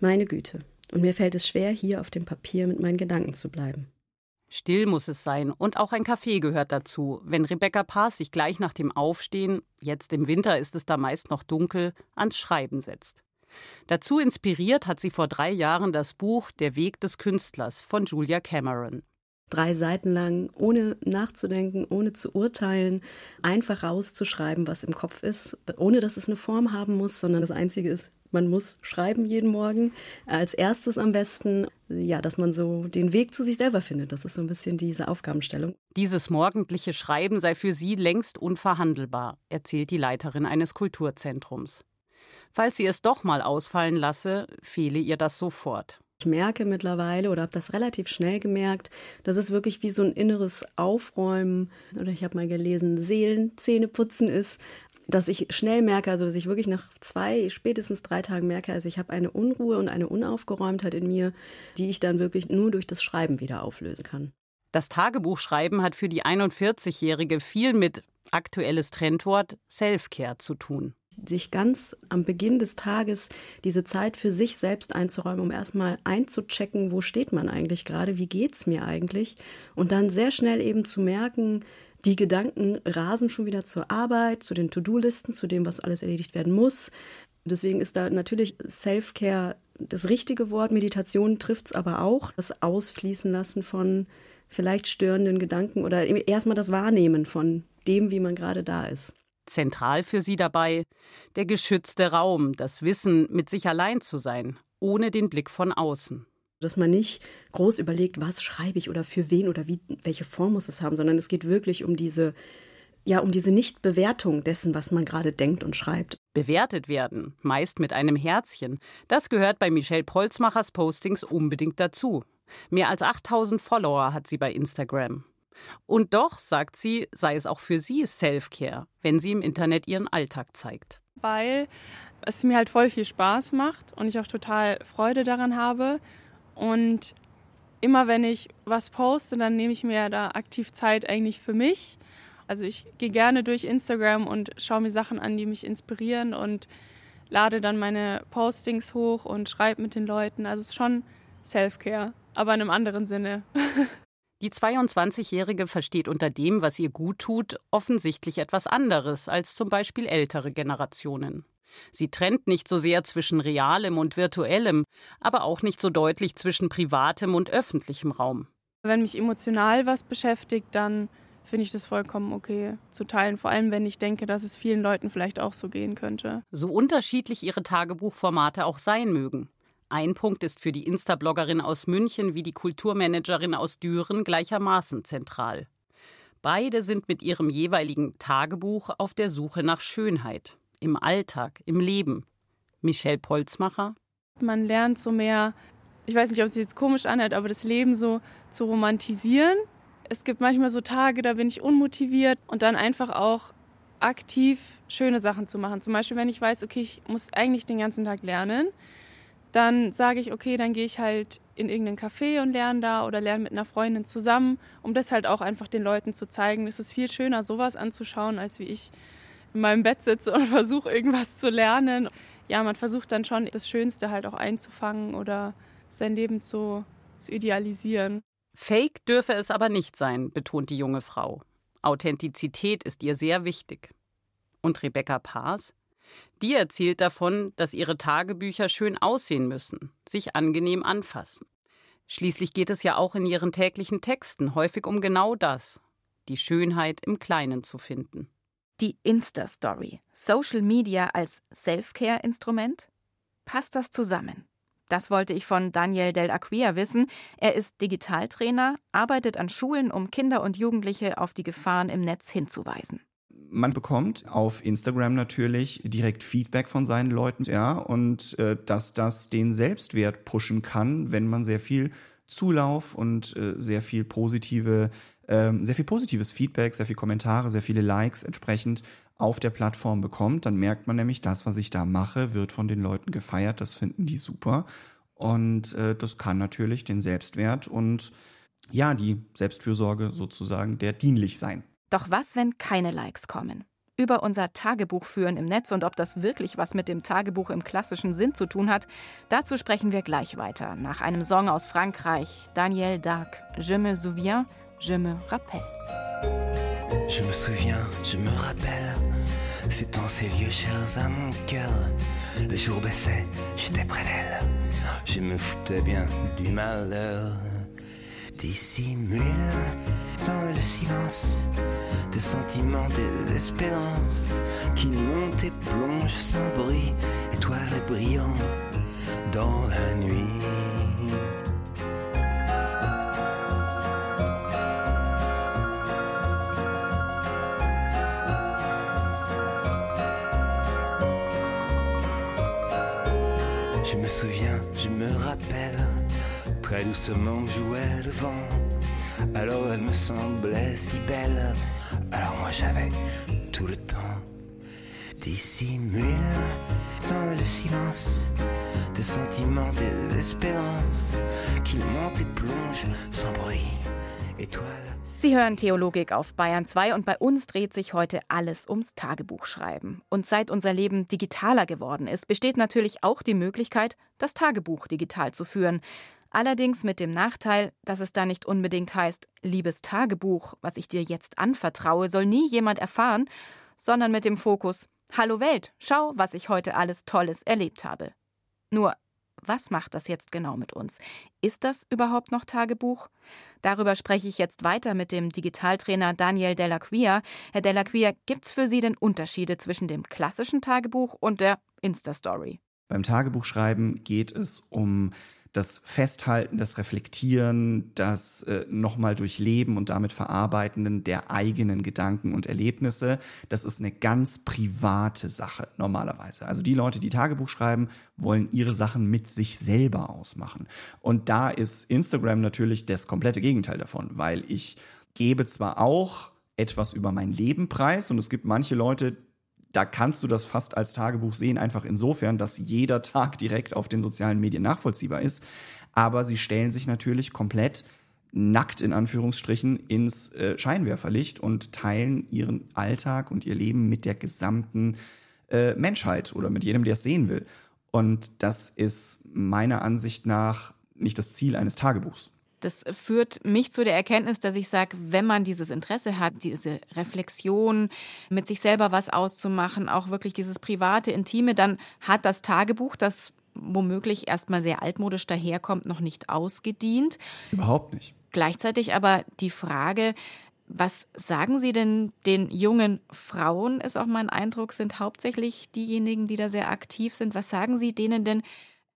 [SPEAKER 15] Meine Güte. Und mir fällt es schwer, hier auf dem Papier mit meinen Gedanken zu bleiben.
[SPEAKER 12] Still muss es sein und auch ein Kaffee gehört dazu, wenn Rebecca Paas sich gleich nach dem Aufstehen, jetzt im Winter ist es da meist noch dunkel, ans Schreiben setzt. Dazu inspiriert hat sie vor drei Jahren das Buch Der Weg des Künstlers von Julia Cameron.
[SPEAKER 15] Drei Seiten lang, ohne nachzudenken, ohne zu urteilen, einfach rauszuschreiben, was im Kopf ist, ohne dass es eine Form haben muss, sondern das Einzige ist, man muss schreiben jeden Morgen. Als erstes am besten, ja, dass man so den Weg zu sich selber findet. Das ist so ein bisschen diese Aufgabenstellung.
[SPEAKER 12] Dieses morgendliche Schreiben sei für sie längst unverhandelbar, erzählt die Leiterin eines Kulturzentrums. Falls sie es doch mal ausfallen lasse, fehle ihr das sofort.
[SPEAKER 15] Ich merke mittlerweile oder habe das relativ schnell gemerkt, dass es wirklich wie so ein inneres Aufräumen oder ich habe mal gelesen, Seelenzähneputzen ist dass ich schnell merke, also dass ich wirklich nach zwei, spätestens drei Tagen merke, also ich habe eine Unruhe und eine Unaufgeräumtheit in mir, die ich dann wirklich nur durch das Schreiben wieder auflösen kann.
[SPEAKER 12] Das Tagebuchschreiben hat für die 41-Jährige viel mit aktuelles Trendwort Selfcare zu tun.
[SPEAKER 15] Sich ganz am Beginn des Tages diese Zeit für sich selbst einzuräumen, um erstmal einzuchecken, wo steht man eigentlich gerade, wie geht es mir eigentlich und dann sehr schnell eben zu merken, die Gedanken rasen schon wieder zur Arbeit, zu den To-Do-Listen, zu dem, was alles erledigt werden muss. Deswegen ist da natürlich Self-Care das richtige Wort. Meditation trifft es aber auch. Das Ausfließen lassen von vielleicht störenden Gedanken oder erstmal das Wahrnehmen von dem, wie man gerade da ist.
[SPEAKER 12] Zentral für sie dabei der geschützte Raum, das Wissen, mit sich allein zu sein, ohne den Blick von außen.
[SPEAKER 15] Dass man nicht groß überlegt, was schreibe ich oder für wen oder wie, welche Form muss es haben, sondern es geht wirklich um diese, ja, um diese Nichtbewertung dessen, was man gerade denkt und schreibt.
[SPEAKER 12] Bewertet werden, meist mit einem Herzchen, das gehört bei Michelle Polzmachers Postings unbedingt dazu. Mehr als 8000 Follower hat sie bei Instagram. Und doch, sagt sie, sei es auch für sie Self-Care, wenn sie im Internet ihren Alltag zeigt.
[SPEAKER 13] Weil es mir halt voll viel Spaß macht und ich auch total Freude daran habe und immer wenn ich was poste, dann nehme ich mir da aktiv Zeit eigentlich für mich. Also ich gehe gerne durch Instagram und schaue mir Sachen an, die mich inspirieren und lade dann meine Postings hoch und schreibe mit den Leuten. Also es ist schon Self-Care, aber in einem anderen Sinne. [laughs]
[SPEAKER 12] Die 22-Jährige versteht unter dem, was ihr gut tut, offensichtlich etwas anderes als zum Beispiel ältere Generationen. Sie trennt nicht so sehr zwischen realem und virtuellem, aber auch nicht so deutlich zwischen privatem und öffentlichem Raum.
[SPEAKER 13] Wenn mich emotional was beschäftigt, dann finde ich das vollkommen okay zu teilen, vor allem wenn ich denke, dass es vielen Leuten vielleicht auch so gehen könnte.
[SPEAKER 12] So unterschiedlich ihre Tagebuchformate auch sein mögen. Ein Punkt ist für die Insta-Bloggerin aus München wie die Kulturmanagerin aus Düren gleichermaßen zentral. Beide sind mit ihrem jeweiligen Tagebuch auf der Suche nach Schönheit im Alltag, im Leben. Michelle Polzmacher.
[SPEAKER 13] Man lernt so mehr, ich weiß nicht, ob es jetzt komisch anhört, aber das Leben so zu romantisieren. Es gibt manchmal so Tage, da bin ich unmotiviert und dann einfach auch aktiv schöne Sachen zu machen. Zum Beispiel, wenn ich weiß, okay, ich muss eigentlich den ganzen Tag lernen, dann sage ich, okay, dann gehe ich halt in irgendeinen Café und lerne da oder lerne mit einer Freundin zusammen, um das halt auch einfach den Leuten zu zeigen. Es ist viel schöner, sowas anzuschauen, als wie ich in meinem Bett sitze und [laughs] versuche irgendwas zu lernen. Ja, man versucht dann schon das Schönste halt auch einzufangen oder sein Leben zu, zu idealisieren.
[SPEAKER 12] Fake dürfe es aber nicht sein, betont die junge Frau. Authentizität ist ihr sehr wichtig. Und Rebecca Paas? Die erzählt davon, dass ihre Tagebücher schön aussehen müssen, sich angenehm anfassen. Schließlich geht es ja auch in ihren täglichen Texten häufig um genau das, die Schönheit im Kleinen zu finden.
[SPEAKER 2] Die Insta-Story. Social Media als Self-Care-Instrument? Passt das zusammen? Das wollte ich von Daniel Del Acquia wissen. Er ist Digitaltrainer, arbeitet an Schulen, um Kinder und Jugendliche auf die Gefahren im Netz hinzuweisen.
[SPEAKER 3] Man bekommt auf Instagram natürlich direkt Feedback von seinen Leuten, ja, und äh, dass das den Selbstwert pushen kann, wenn man sehr viel Zulauf und äh, sehr viel positive ähm, sehr viel positives Feedback, sehr viele Kommentare, sehr viele Likes entsprechend auf der Plattform bekommt, dann merkt man nämlich, das, was ich da mache, wird von den Leuten gefeiert, das finden die super. Und äh, das kann natürlich den Selbstwert und ja, die Selbstfürsorge sozusagen der dienlich sein.
[SPEAKER 2] Doch was, wenn keine Likes kommen? Über unser Tagebuch führen im Netz und ob das wirklich was mit dem Tagebuch im klassischen Sinn zu tun hat, dazu sprechen wir gleich weiter. Nach einem Song aus Frankreich, Daniel Darc, Je me souviens, je me rappelle.
[SPEAKER 16] Je me souviens, je me rappelle, c'est en ces lieux chers à mon cœur. Le jour baissait, j'étais près d'elle. Je me foutais bien du malheur. Dissimule dans le silence des sentiments, des espérances qui montent et plongent sans bruit, étoiles brillant dans la nuit. Je me souviens, je me rappelle, très doucement jouait le vent. Alors elle me semblait si belle, alors moi j'avais tout le temps. Dissimule dans le silence des sentiments, des espérances qui montent et plongent sans bruit. Étoile.
[SPEAKER 2] Sie hören Theologik auf Bayern 2 und bei uns dreht sich heute alles ums Tagebuchschreiben. Und seit unser Leben digitaler geworden ist, besteht natürlich auch die Möglichkeit, das Tagebuch digital zu führen. Allerdings mit dem Nachteil, dass es da nicht unbedingt heißt, liebes Tagebuch, was ich dir jetzt anvertraue, soll nie jemand erfahren, sondern mit dem Fokus, Hallo Welt, schau, was ich heute alles Tolles erlebt habe. Nur, was macht das jetzt genau mit uns? Ist das überhaupt noch Tagebuch? Darüber spreche ich jetzt weiter mit dem Digitaltrainer Daniel Delacquia. Herr Delacquia, gibt es für Sie denn Unterschiede zwischen dem klassischen Tagebuch und der Insta-Story?
[SPEAKER 3] Beim Tagebuchschreiben geht es um das Festhalten, das Reflektieren, das äh, nochmal durchleben und damit Verarbeitenden der eigenen Gedanken und Erlebnisse. Das ist eine ganz private Sache normalerweise. Also die Leute, die Tagebuch schreiben, wollen ihre Sachen mit sich selber ausmachen. Und da ist Instagram natürlich das komplette Gegenteil davon, weil ich gebe zwar auch etwas über mein Leben preis und es gibt manche Leute, da kannst du das fast als Tagebuch sehen, einfach insofern, dass jeder Tag direkt auf den sozialen Medien nachvollziehbar ist. Aber sie stellen sich natürlich komplett nackt in Anführungsstrichen ins äh, Scheinwerferlicht und teilen ihren Alltag und ihr Leben mit der gesamten äh, Menschheit oder mit jedem, der es sehen will. Und das ist meiner Ansicht nach nicht das Ziel eines Tagebuchs.
[SPEAKER 2] Das führt mich zu der Erkenntnis, dass ich sage, wenn man dieses Interesse hat, diese Reflexion, mit sich selber was auszumachen, auch wirklich dieses private, intime, dann hat das Tagebuch, das womöglich erstmal sehr altmodisch daherkommt, noch nicht ausgedient.
[SPEAKER 3] Überhaupt nicht.
[SPEAKER 2] Gleichzeitig aber die Frage, was sagen Sie denn den jungen Frauen, ist auch mein Eindruck, sind hauptsächlich diejenigen, die da sehr aktiv sind. Was sagen Sie denen denn,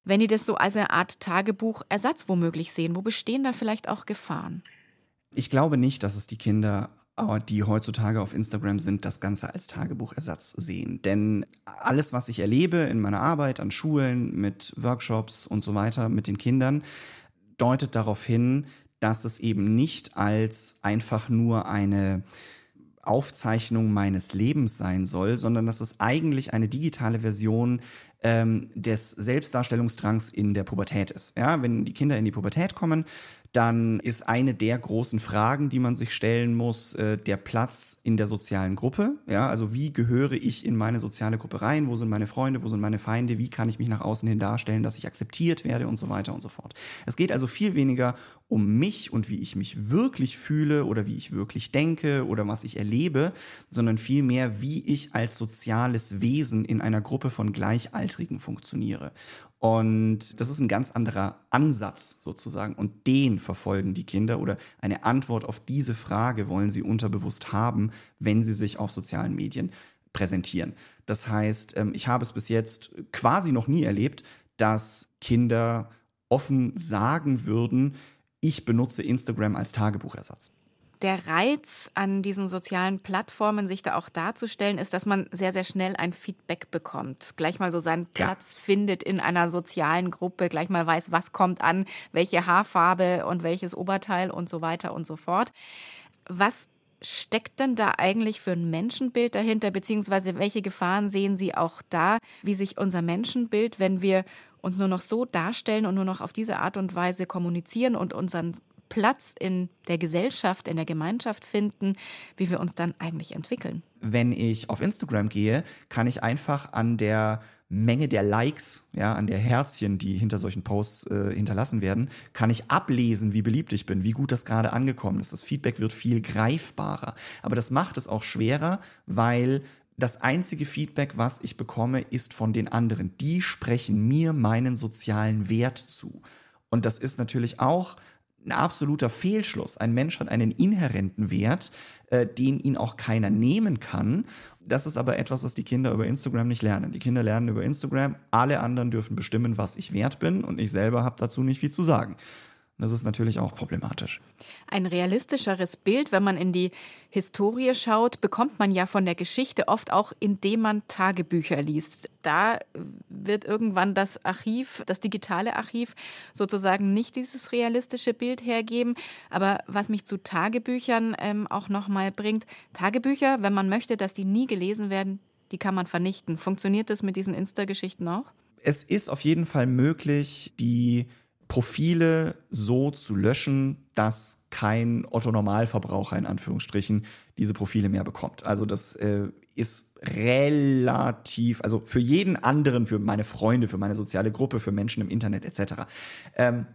[SPEAKER 2] wenn die das so als eine Art Tagebuchersatz womöglich sehen? Wo bestehen da vielleicht auch Gefahren?
[SPEAKER 3] Ich glaube nicht, dass es die Kinder, äh, die heutzutage auf Instagram sind, das Ganze als Tagebuchersatz sehen. Denn alles, was ich erlebe in meiner Arbeit an Schulen, mit Workshops und so weiter, mit den Kindern, deutet darauf hin, dass es eben nicht als einfach nur eine Aufzeichnung meines Lebens sein soll, sondern dass es eigentlich eine digitale Version ähm, des Selbstdarstellungsdrangs in der Pubertät ist. Ja, wenn die Kinder in die Pubertät kommen, dann ist eine der großen Fragen, die man sich stellen muss, äh, der Platz in der sozialen Gruppe. Ja, also wie gehöre ich in meine soziale Gruppe rein? Wo sind meine Freunde? Wo sind meine Feinde? Wie kann ich mich nach außen hin darstellen, dass ich akzeptiert werde und so weiter und so fort. Es geht also viel weniger um mich und wie ich mich wirklich fühle oder wie ich wirklich denke oder was ich erlebe, sondern vielmehr, wie ich als soziales Wesen in einer Gruppe von Gleichaltrigen funktioniere. Und das ist ein ganz anderer Ansatz sozusagen. Und den verfolgen die Kinder oder eine Antwort auf diese Frage wollen sie unterbewusst haben, wenn sie sich auf sozialen Medien präsentieren. Das heißt, ähm, ich habe es bis jetzt quasi noch nie erlebt, dass Kinder offen sagen würden, ich benutze Instagram als Tagebuchersatz
[SPEAKER 2] der Reiz an diesen sozialen Plattformen, sich da auch darzustellen, ist, dass man sehr, sehr schnell ein Feedback bekommt. Gleich mal so seinen Platz ja. findet in einer sozialen Gruppe, gleich mal weiß, was kommt an, welche Haarfarbe und welches Oberteil und so weiter und so fort. Was steckt denn da eigentlich für ein Menschenbild dahinter, beziehungsweise welche Gefahren sehen Sie auch da, wie sich unser Menschenbild, wenn wir uns nur noch so darstellen und nur noch auf diese Art und Weise kommunizieren und unseren Platz in der Gesellschaft, in der Gemeinschaft finden, wie wir uns dann eigentlich entwickeln.
[SPEAKER 3] Wenn ich auf Instagram gehe, kann ich einfach an der Menge der Likes, ja, an der Herzchen, die hinter solchen Posts äh, hinterlassen werden, kann ich ablesen, wie beliebt ich bin, wie gut das gerade angekommen ist. Das Feedback wird viel greifbarer. Aber das macht es auch schwerer, weil das einzige Feedback, was ich bekomme, ist von den anderen. Die sprechen mir meinen sozialen Wert zu. Und das ist natürlich auch ein absoluter Fehlschluss. Ein Mensch hat einen inhärenten Wert, äh, den ihn auch keiner nehmen kann. Das ist aber etwas, was die Kinder über Instagram nicht lernen. Die Kinder lernen über Instagram, alle anderen dürfen bestimmen, was ich wert bin und ich selber habe dazu nicht viel zu sagen. Das ist natürlich auch problematisch.
[SPEAKER 2] Ein realistischeres Bild, wenn man in die Historie schaut, bekommt man ja von der Geschichte oft auch, indem man Tagebücher liest. Da wird irgendwann das Archiv, das digitale Archiv sozusagen nicht dieses realistische Bild hergeben. Aber was mich zu Tagebüchern ähm, auch nochmal bringt, Tagebücher, wenn man möchte, dass die nie gelesen werden, die kann man vernichten. Funktioniert das mit diesen Insta-Geschichten auch?
[SPEAKER 3] Es ist auf jeden Fall möglich, die Profile so zu löschen, dass kein Otto-Normalverbraucher in Anführungsstrichen diese Profile mehr bekommt. Also das äh, ist relativ, also für jeden anderen, für meine Freunde, für meine soziale Gruppe, für Menschen im Internet etc., ähm,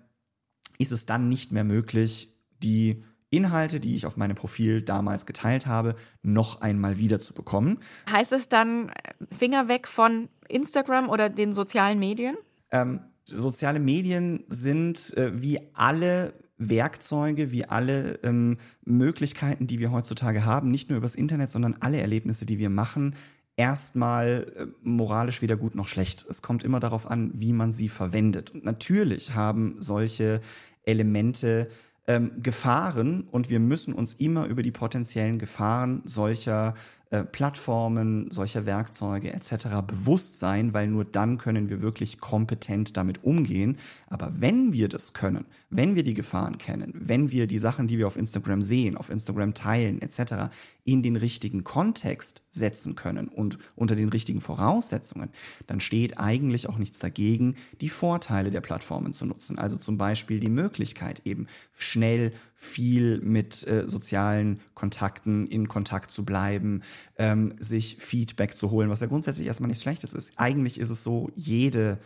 [SPEAKER 3] ist es dann nicht mehr möglich, die Inhalte, die ich auf meinem Profil damals geteilt habe, noch einmal wieder zu bekommen.
[SPEAKER 2] Heißt es dann äh, Finger weg von Instagram oder den sozialen Medien?
[SPEAKER 3] Ähm, soziale Medien sind äh, wie alle Werkzeuge, wie alle ähm, Möglichkeiten, die wir heutzutage haben, nicht nur übers Internet, sondern alle Erlebnisse, die wir machen, erstmal äh, moralisch weder gut noch schlecht. Es kommt immer darauf an, wie man sie verwendet. Und natürlich haben solche Elemente ähm, Gefahren und wir müssen uns immer über die potenziellen Gefahren solcher äh, Plattformen, solcher Werkzeuge etc. bewusst sein, weil nur dann können wir wirklich kompetent damit umgehen. Aber wenn wir das können, wenn wir die Gefahren kennen, wenn wir die Sachen, die wir auf Instagram sehen, auf Instagram teilen etc., in den richtigen Kontext setzen können und unter den richtigen Voraussetzungen, dann steht eigentlich auch nichts dagegen, die Vorteile der Plattformen zu nutzen. Also zum Beispiel die Möglichkeit, eben schnell viel mit äh, sozialen Kontakten in Kontakt zu bleiben, ähm, sich Feedback zu holen, was ja grundsätzlich erstmal nichts Schlechtes ist. Eigentlich ist es so, jede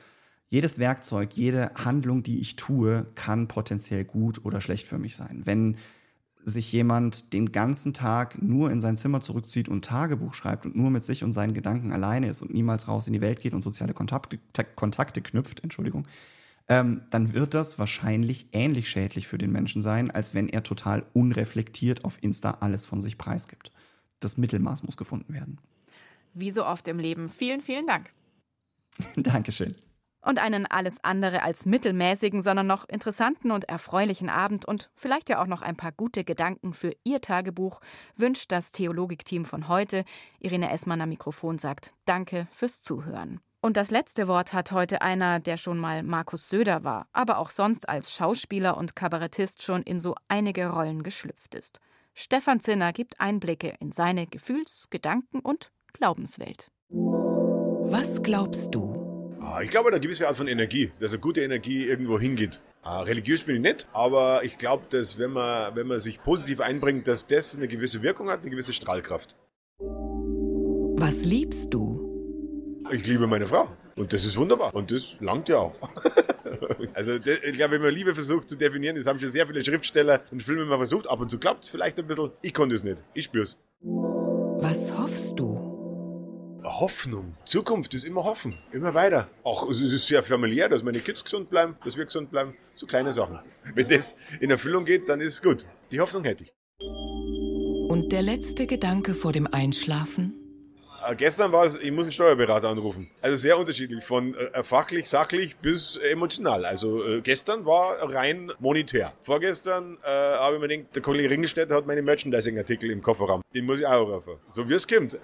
[SPEAKER 3] jedes Werkzeug, jede Handlung, die ich tue, kann potenziell gut oder schlecht für mich sein. Wenn sich jemand den ganzen Tag nur in sein Zimmer zurückzieht und Tagebuch schreibt und nur mit sich und seinen Gedanken alleine ist und niemals raus in die Welt geht und soziale Kontakte, Kontakte knüpft, Entschuldigung, ähm, dann wird das wahrscheinlich ähnlich schädlich für den Menschen sein, als wenn er total unreflektiert auf Insta alles von sich preisgibt. Das Mittelmaß muss gefunden werden.
[SPEAKER 2] Wie so oft im Leben. Vielen, vielen Dank. [laughs]
[SPEAKER 3] Dankeschön
[SPEAKER 2] und einen alles andere als mittelmäßigen, sondern noch interessanten und erfreulichen Abend und vielleicht ja auch noch ein paar gute Gedanken für Ihr Tagebuch wünscht das Theologikteam von heute. Irene Essmann am Mikrofon sagt Danke fürs Zuhören. Und das letzte Wort hat heute einer, der schon mal Markus Söder war, aber auch sonst als Schauspieler und Kabarettist schon in so einige Rollen geschlüpft ist. Stefan Zinner gibt Einblicke in seine Gefühls-, Gedanken- und Glaubenswelt.
[SPEAKER 17] Was glaubst du?
[SPEAKER 18] Ah, ich glaube, eine gewisse Art von Energie, dass eine gute Energie irgendwo hingeht. Ah, religiös bin ich nicht, aber ich glaube, dass wenn man, wenn man sich positiv einbringt, dass das eine gewisse Wirkung hat, eine gewisse Strahlkraft.
[SPEAKER 17] Was liebst du?
[SPEAKER 18] Ich liebe meine Frau. Und das ist wunderbar. Und das langt ja auch. [laughs] also ich glaube, wenn man Liebe versucht zu definieren, das haben schon sehr viele Schriftsteller und Filme mal versucht, ab und zu klappt es vielleicht ein bisschen. Ich konnte es nicht. Ich spür's.
[SPEAKER 17] Was hoffst du?
[SPEAKER 18] Hoffnung. Zukunft ist immer hoffen. Immer weiter. Auch es ist sehr familiär, dass meine Kids gesund bleiben, dass wir gesund bleiben. So kleine Sachen. Wenn das in Erfüllung geht, dann ist es gut. Die Hoffnung hätte ich.
[SPEAKER 17] Und der letzte Gedanke vor dem Einschlafen?
[SPEAKER 18] Äh, gestern war es, ich muss einen Steuerberater anrufen. Also sehr unterschiedlich, von äh, fachlich, sachlich bis emotional. Also äh, gestern war rein monetär. Vorgestern äh, habe ich mir gedacht, der Kollege Ringelstädter hat meine Merchandising-Artikel im Kofferraum. Den muss ich auch rufen. So wie es kommt.